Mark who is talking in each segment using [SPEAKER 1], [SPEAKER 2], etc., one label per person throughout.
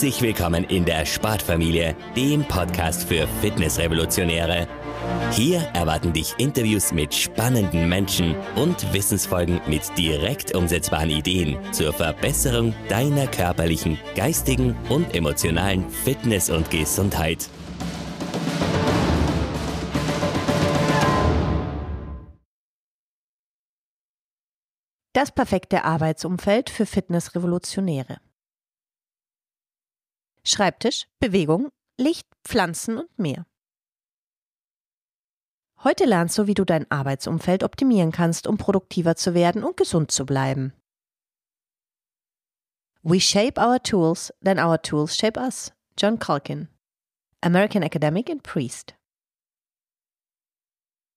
[SPEAKER 1] Herzlich willkommen in der Sportfamilie, dem Podcast für Fitnessrevolutionäre. Hier erwarten dich Interviews mit spannenden Menschen und Wissensfolgen mit direkt umsetzbaren Ideen zur Verbesserung deiner körperlichen, geistigen und emotionalen Fitness und Gesundheit.
[SPEAKER 2] Das perfekte Arbeitsumfeld für Fitnessrevolutionäre. Schreibtisch, Bewegung, Licht, Pflanzen und mehr. Heute lernst du, wie du dein Arbeitsumfeld optimieren kannst, um produktiver zu werden und gesund zu bleiben. We shape our tools, then our tools shape us. John Culkin, American Academic and Priest.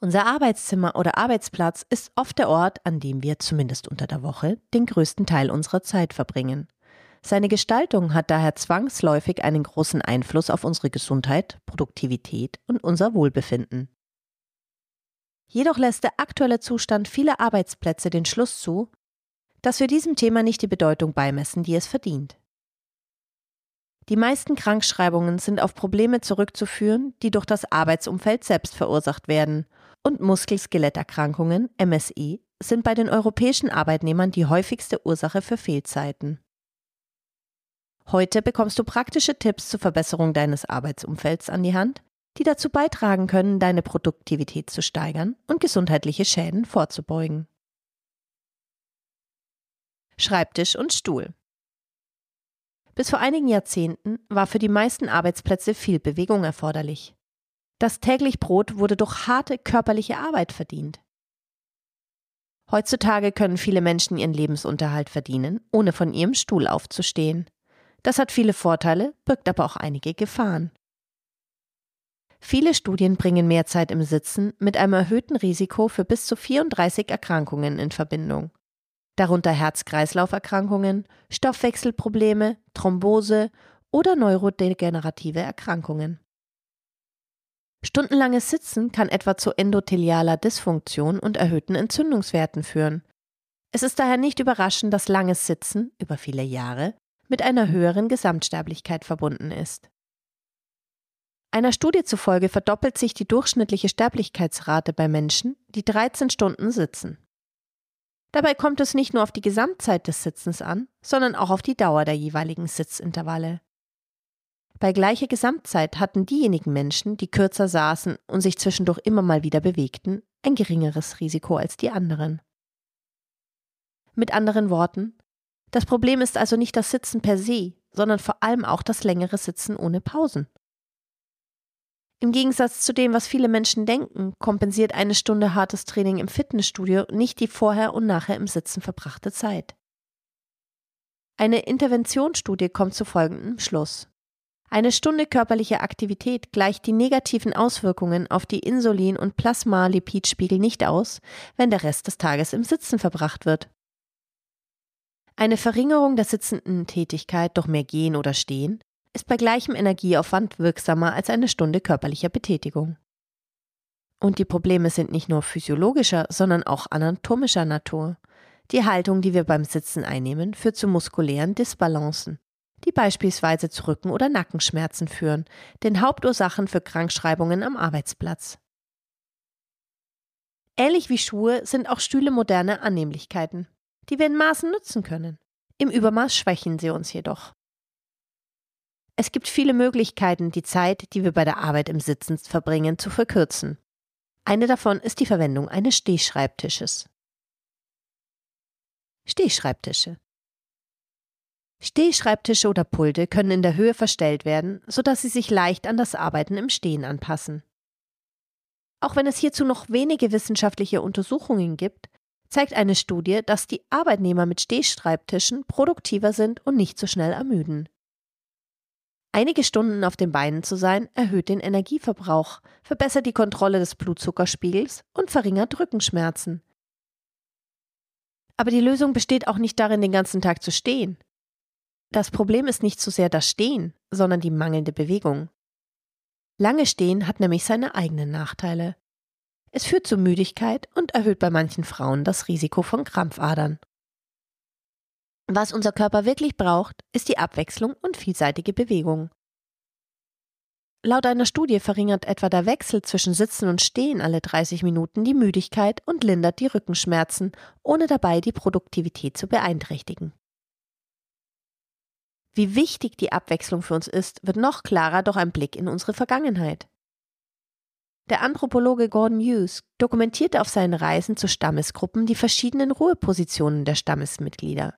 [SPEAKER 2] Unser Arbeitszimmer oder Arbeitsplatz ist oft der Ort, an dem wir zumindest unter der Woche den größten Teil unserer Zeit verbringen. Seine Gestaltung hat daher zwangsläufig einen großen Einfluss auf unsere Gesundheit, Produktivität und unser Wohlbefinden. Jedoch lässt der aktuelle Zustand vieler Arbeitsplätze den Schluss zu, dass wir diesem Thema nicht die Bedeutung beimessen, die es verdient. Die meisten Krankschreibungen sind auf Probleme zurückzuführen, die durch das Arbeitsumfeld selbst verursacht werden, und Muskel-Skeletterkrankungen, MSI, sind bei den europäischen Arbeitnehmern die häufigste Ursache für Fehlzeiten. Heute bekommst du praktische Tipps zur Verbesserung deines Arbeitsumfelds an die Hand, die dazu beitragen können, deine Produktivität zu steigern und gesundheitliche Schäden vorzubeugen. Schreibtisch und Stuhl. Bis vor einigen Jahrzehnten war für die meisten Arbeitsplätze viel Bewegung erforderlich. Das täglich Brot wurde durch harte körperliche Arbeit verdient. Heutzutage können viele Menschen ihren Lebensunterhalt verdienen, ohne von ihrem Stuhl aufzustehen. Das hat viele Vorteile, birgt aber auch einige Gefahren. Viele Studien bringen mehr Zeit im Sitzen mit einem erhöhten Risiko für bis zu 34 Erkrankungen in Verbindung. Darunter Herz-Kreislauf-Erkrankungen, Stoffwechselprobleme, Thrombose oder neurodegenerative Erkrankungen. Stundenlanges Sitzen kann etwa zu endothelialer Dysfunktion und erhöhten Entzündungswerten führen. Es ist daher nicht überraschend, dass langes Sitzen über viele Jahre mit einer höheren Gesamtsterblichkeit verbunden ist. Einer Studie zufolge verdoppelt sich die durchschnittliche Sterblichkeitsrate bei Menschen, die 13 Stunden sitzen. Dabei kommt es nicht nur auf die Gesamtzeit des Sitzens an, sondern auch auf die Dauer der jeweiligen Sitzintervalle. Bei gleicher Gesamtzeit hatten diejenigen Menschen, die kürzer saßen und sich zwischendurch immer mal wieder bewegten, ein geringeres Risiko als die anderen. Mit anderen Worten, das Problem ist also nicht das Sitzen per se, sondern vor allem auch das längere Sitzen ohne Pausen. Im Gegensatz zu dem, was viele Menschen denken, kompensiert eine Stunde hartes Training im Fitnessstudio nicht die vorher und nachher im Sitzen verbrachte Zeit. Eine Interventionsstudie kommt zu folgendem Schluss. Eine Stunde körperliche Aktivität gleicht die negativen Auswirkungen auf die Insulin- und Plasmalipidspiegel nicht aus, wenn der Rest des Tages im Sitzen verbracht wird. Eine Verringerung der sitzenden Tätigkeit durch mehr Gehen oder Stehen ist bei gleichem Energieaufwand wirksamer als eine Stunde körperlicher Betätigung. Und die Probleme sind nicht nur physiologischer, sondern auch anatomischer Natur. Die Haltung, die wir beim Sitzen einnehmen, führt zu muskulären Disbalancen, die beispielsweise zu Rücken- oder Nackenschmerzen führen, den Hauptursachen für Krankschreibungen am Arbeitsplatz. Ähnlich wie Schuhe sind auch Stühle moderne Annehmlichkeiten die wir in Maßen nutzen können. Im Übermaß schwächen sie uns jedoch. Es gibt viele Möglichkeiten, die Zeit, die wir bei der Arbeit im Sitzen verbringen, zu verkürzen. Eine davon ist die Verwendung eines Stehschreibtisches. Stehschreibtische. Stehschreibtische oder Pulte können in der Höhe verstellt werden, sodass sie sich leicht an das Arbeiten im Stehen anpassen. Auch wenn es hierzu noch wenige wissenschaftliche Untersuchungen gibt, zeigt eine Studie, dass die Arbeitnehmer mit Stehschreibtischen produktiver sind und nicht so schnell ermüden. Einige Stunden auf den Beinen zu sein, erhöht den Energieverbrauch, verbessert die Kontrolle des Blutzuckerspiegels und verringert Rückenschmerzen. Aber die Lösung besteht auch nicht darin, den ganzen Tag zu stehen. Das Problem ist nicht so sehr das Stehen, sondern die mangelnde Bewegung. Lange Stehen hat nämlich seine eigenen Nachteile. Es führt zu Müdigkeit und erhöht bei manchen Frauen das Risiko von Krampfadern. Was unser Körper wirklich braucht, ist die Abwechslung und vielseitige Bewegung. Laut einer Studie verringert etwa der Wechsel zwischen Sitzen und Stehen alle 30 Minuten die Müdigkeit und lindert die Rückenschmerzen, ohne dabei die Produktivität zu beeinträchtigen. Wie wichtig die Abwechslung für uns ist, wird noch klarer durch einen Blick in unsere Vergangenheit. Der Anthropologe Gordon Hughes dokumentierte auf seinen Reisen zu Stammesgruppen die verschiedenen Ruhepositionen der Stammesmitglieder.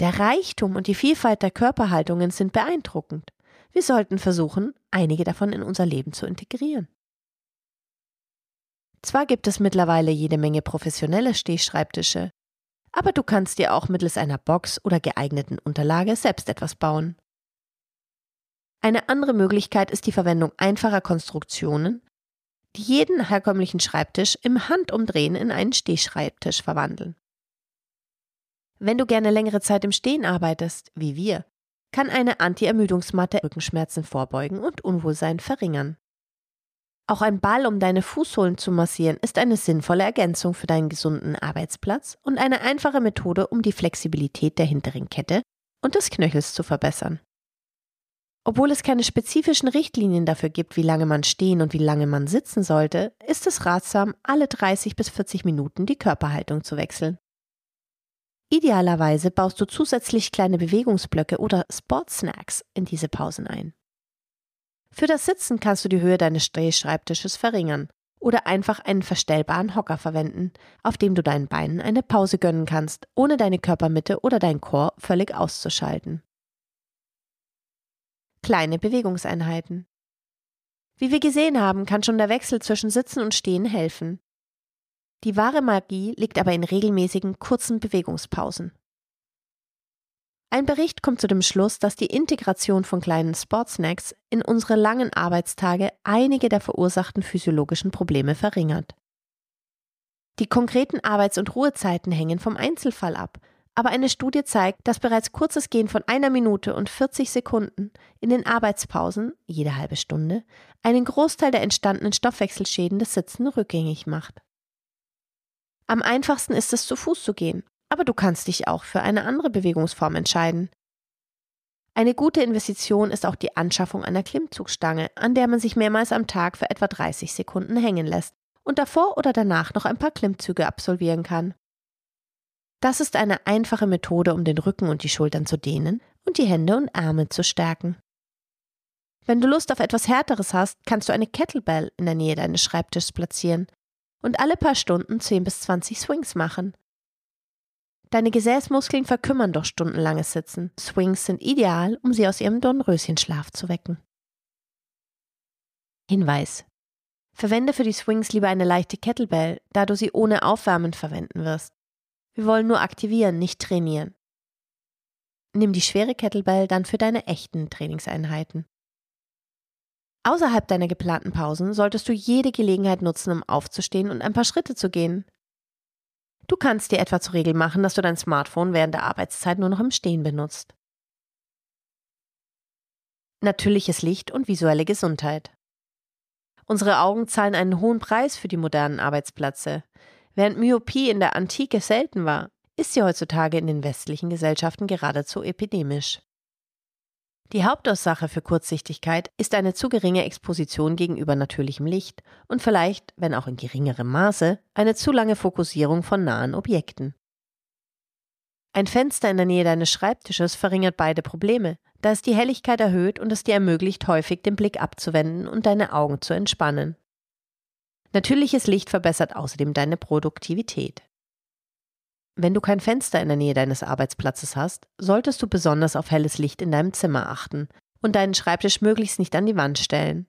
[SPEAKER 2] Der Reichtum und die Vielfalt der Körperhaltungen sind beeindruckend. Wir sollten versuchen, einige davon in unser Leben zu integrieren. Zwar gibt es mittlerweile jede Menge professionelle Stehschreibtische, aber du kannst dir auch mittels einer Box oder geeigneten Unterlage selbst etwas bauen. Eine andere Möglichkeit ist die Verwendung einfacher Konstruktionen, jeden herkömmlichen Schreibtisch im Handumdrehen in einen Stehschreibtisch verwandeln. Wenn du gerne längere Zeit im Stehen arbeitest, wie wir, kann eine Anti-Ermüdungsmatte Rückenschmerzen vorbeugen und Unwohlsein verringern. Auch ein Ball, um deine Fußsohlen zu massieren, ist eine sinnvolle Ergänzung für deinen gesunden Arbeitsplatz und eine einfache Methode, um die Flexibilität der hinteren Kette und des Knöchels zu verbessern. Obwohl es keine spezifischen Richtlinien dafür gibt, wie lange man stehen und wie lange man sitzen sollte, ist es ratsam, alle 30 bis 40 Minuten die Körperhaltung zu wechseln. Idealerweise baust du zusätzlich kleine Bewegungsblöcke oder Sportsnacks in diese Pausen ein. Für das Sitzen kannst du die Höhe deines Stehschreibtisches verringern oder einfach einen verstellbaren Hocker verwenden, auf dem du deinen Beinen eine Pause gönnen kannst, ohne deine Körpermitte oder dein Chor völlig auszuschalten. Kleine Bewegungseinheiten. Wie wir gesehen haben, kann schon der Wechsel zwischen Sitzen und Stehen helfen. Die wahre Magie liegt aber in regelmäßigen, kurzen Bewegungspausen. Ein Bericht kommt zu dem Schluss, dass die Integration von kleinen Sportsnacks in unsere langen Arbeitstage einige der verursachten physiologischen Probleme verringert. Die konkreten Arbeits- und Ruhezeiten hängen vom Einzelfall ab, aber eine Studie zeigt, dass bereits kurzes Gehen von einer Minute und 40 Sekunden in den Arbeitspausen, jede halbe Stunde, einen Großteil der entstandenen Stoffwechselschäden des Sitzen rückgängig macht. Am einfachsten ist es, zu Fuß zu gehen, aber du kannst dich auch für eine andere Bewegungsform entscheiden. Eine gute Investition ist auch die Anschaffung einer Klimmzugstange, an der man sich mehrmals am Tag für etwa 30 Sekunden hängen lässt und davor oder danach noch ein paar Klimmzüge absolvieren kann. Das ist eine einfache Methode, um den Rücken und die Schultern zu dehnen und die Hände und Arme zu stärken. Wenn du Lust auf etwas Härteres hast, kannst du eine Kettlebell in der Nähe deines Schreibtischs platzieren und alle paar Stunden 10 bis 20 Swings machen. Deine Gesäßmuskeln verkümmern durch stundenlanges Sitzen. Swings sind ideal, um sie aus ihrem Dornröschenschlaf zu wecken. Hinweis. Verwende für die Swings lieber eine leichte Kettlebell, da du sie ohne Aufwärmen verwenden wirst. Wir wollen nur aktivieren, nicht trainieren. Nimm die schwere Kettlebell dann für deine echten Trainingseinheiten. Außerhalb deiner geplanten Pausen solltest du jede Gelegenheit nutzen, um aufzustehen und ein paar Schritte zu gehen. Du kannst dir etwa zur Regel machen, dass du dein Smartphone während der Arbeitszeit nur noch im Stehen benutzt. Natürliches Licht und visuelle Gesundheit. Unsere Augen zahlen einen hohen Preis für die modernen Arbeitsplätze. Während Myopie in der Antike selten war, ist sie heutzutage in den westlichen Gesellschaften geradezu epidemisch. Die Hauptursache für Kurzsichtigkeit ist eine zu geringe Exposition gegenüber natürlichem Licht und vielleicht, wenn auch in geringerem Maße, eine zu lange Fokussierung von nahen Objekten. Ein Fenster in der Nähe deines Schreibtisches verringert beide Probleme, da es die Helligkeit erhöht und es dir ermöglicht, häufig den Blick abzuwenden und deine Augen zu entspannen. Natürliches Licht verbessert außerdem deine Produktivität. Wenn du kein Fenster in der Nähe deines Arbeitsplatzes hast, solltest du besonders auf helles Licht in deinem Zimmer achten und deinen Schreibtisch möglichst nicht an die Wand stellen.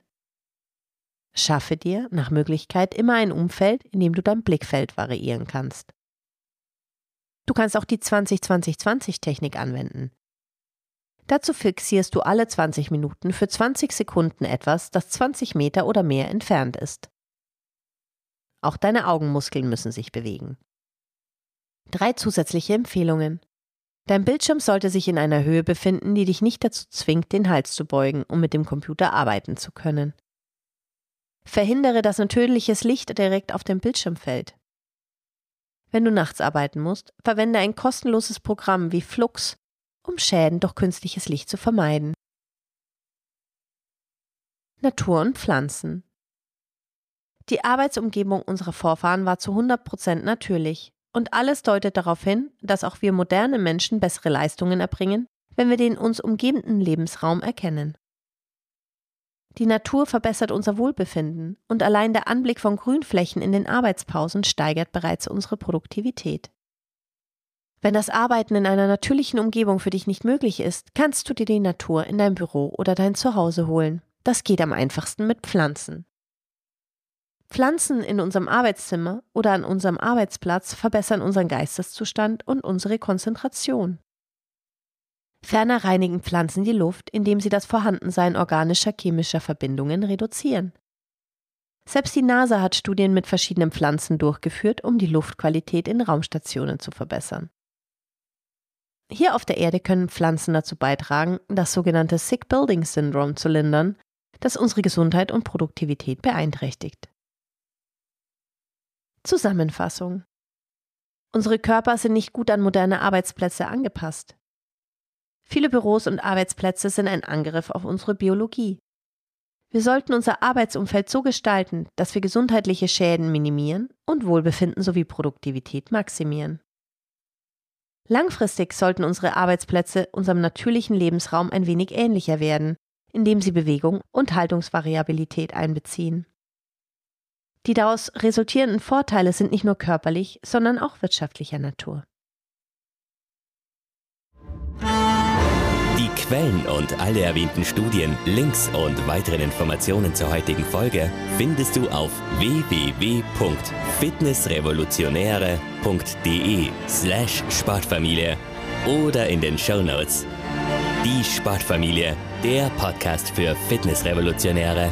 [SPEAKER 2] Schaffe dir nach Möglichkeit immer ein Umfeld, in dem du dein Blickfeld variieren kannst. Du kannst auch die 20-20-20-Technik anwenden. Dazu fixierst du alle 20 Minuten für 20 Sekunden etwas, das 20 Meter oder mehr entfernt ist. Auch deine Augenmuskeln müssen sich bewegen. Drei zusätzliche Empfehlungen. Dein Bildschirm sollte sich in einer Höhe befinden, die dich nicht dazu zwingt, den Hals zu beugen, um mit dem Computer arbeiten zu können. Verhindere, dass natürliches Licht direkt auf den Bildschirm fällt. Wenn du nachts arbeiten musst, verwende ein kostenloses Programm wie Flux, um Schäden durch künstliches Licht zu vermeiden. Natur und Pflanzen. Die Arbeitsumgebung unserer Vorfahren war zu 100% natürlich und alles deutet darauf hin, dass auch wir moderne Menschen bessere Leistungen erbringen, wenn wir den uns umgebenden Lebensraum erkennen. Die Natur verbessert unser Wohlbefinden und allein der Anblick von Grünflächen in den Arbeitspausen steigert bereits unsere Produktivität. Wenn das Arbeiten in einer natürlichen Umgebung für dich nicht möglich ist, kannst du dir die Natur in dein Büro oder dein Zuhause holen. Das geht am einfachsten mit Pflanzen. Pflanzen in unserem Arbeitszimmer oder an unserem Arbeitsplatz verbessern unseren Geisteszustand und unsere Konzentration. Ferner reinigen Pflanzen die Luft, indem sie das Vorhandensein organischer chemischer Verbindungen reduzieren. Selbst die NASA hat Studien mit verschiedenen Pflanzen durchgeführt, um die Luftqualität in Raumstationen zu verbessern. Hier auf der Erde können Pflanzen dazu beitragen, das sogenannte Sick Building Syndrome zu lindern, das unsere Gesundheit und Produktivität beeinträchtigt. Zusammenfassung Unsere Körper sind nicht gut an moderne Arbeitsplätze angepasst. Viele Büros und Arbeitsplätze sind ein Angriff auf unsere Biologie. Wir sollten unser Arbeitsumfeld so gestalten, dass wir gesundheitliche Schäden minimieren und Wohlbefinden sowie Produktivität maximieren. Langfristig sollten unsere Arbeitsplätze unserem natürlichen Lebensraum ein wenig ähnlicher werden, indem sie Bewegung und Haltungsvariabilität einbeziehen. Die daraus resultierenden Vorteile sind nicht nur körperlich, sondern auch wirtschaftlicher Natur.
[SPEAKER 1] Die Quellen und alle erwähnten Studien, Links und weitere Informationen zur heutigen Folge findest du auf www.fitnessrevolutionäre.de slash Sportfamilie oder in den Show Notes. Die Sportfamilie, der Podcast für Fitnessrevolutionäre.